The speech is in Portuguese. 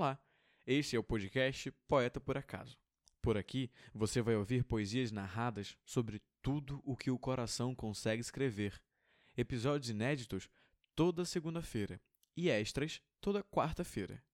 Olá, este é o podcast Poeta por Acaso. Por aqui você vai ouvir poesias narradas sobre tudo o que o coração consegue escrever. Episódios inéditos toda segunda-feira e extras toda quarta-feira.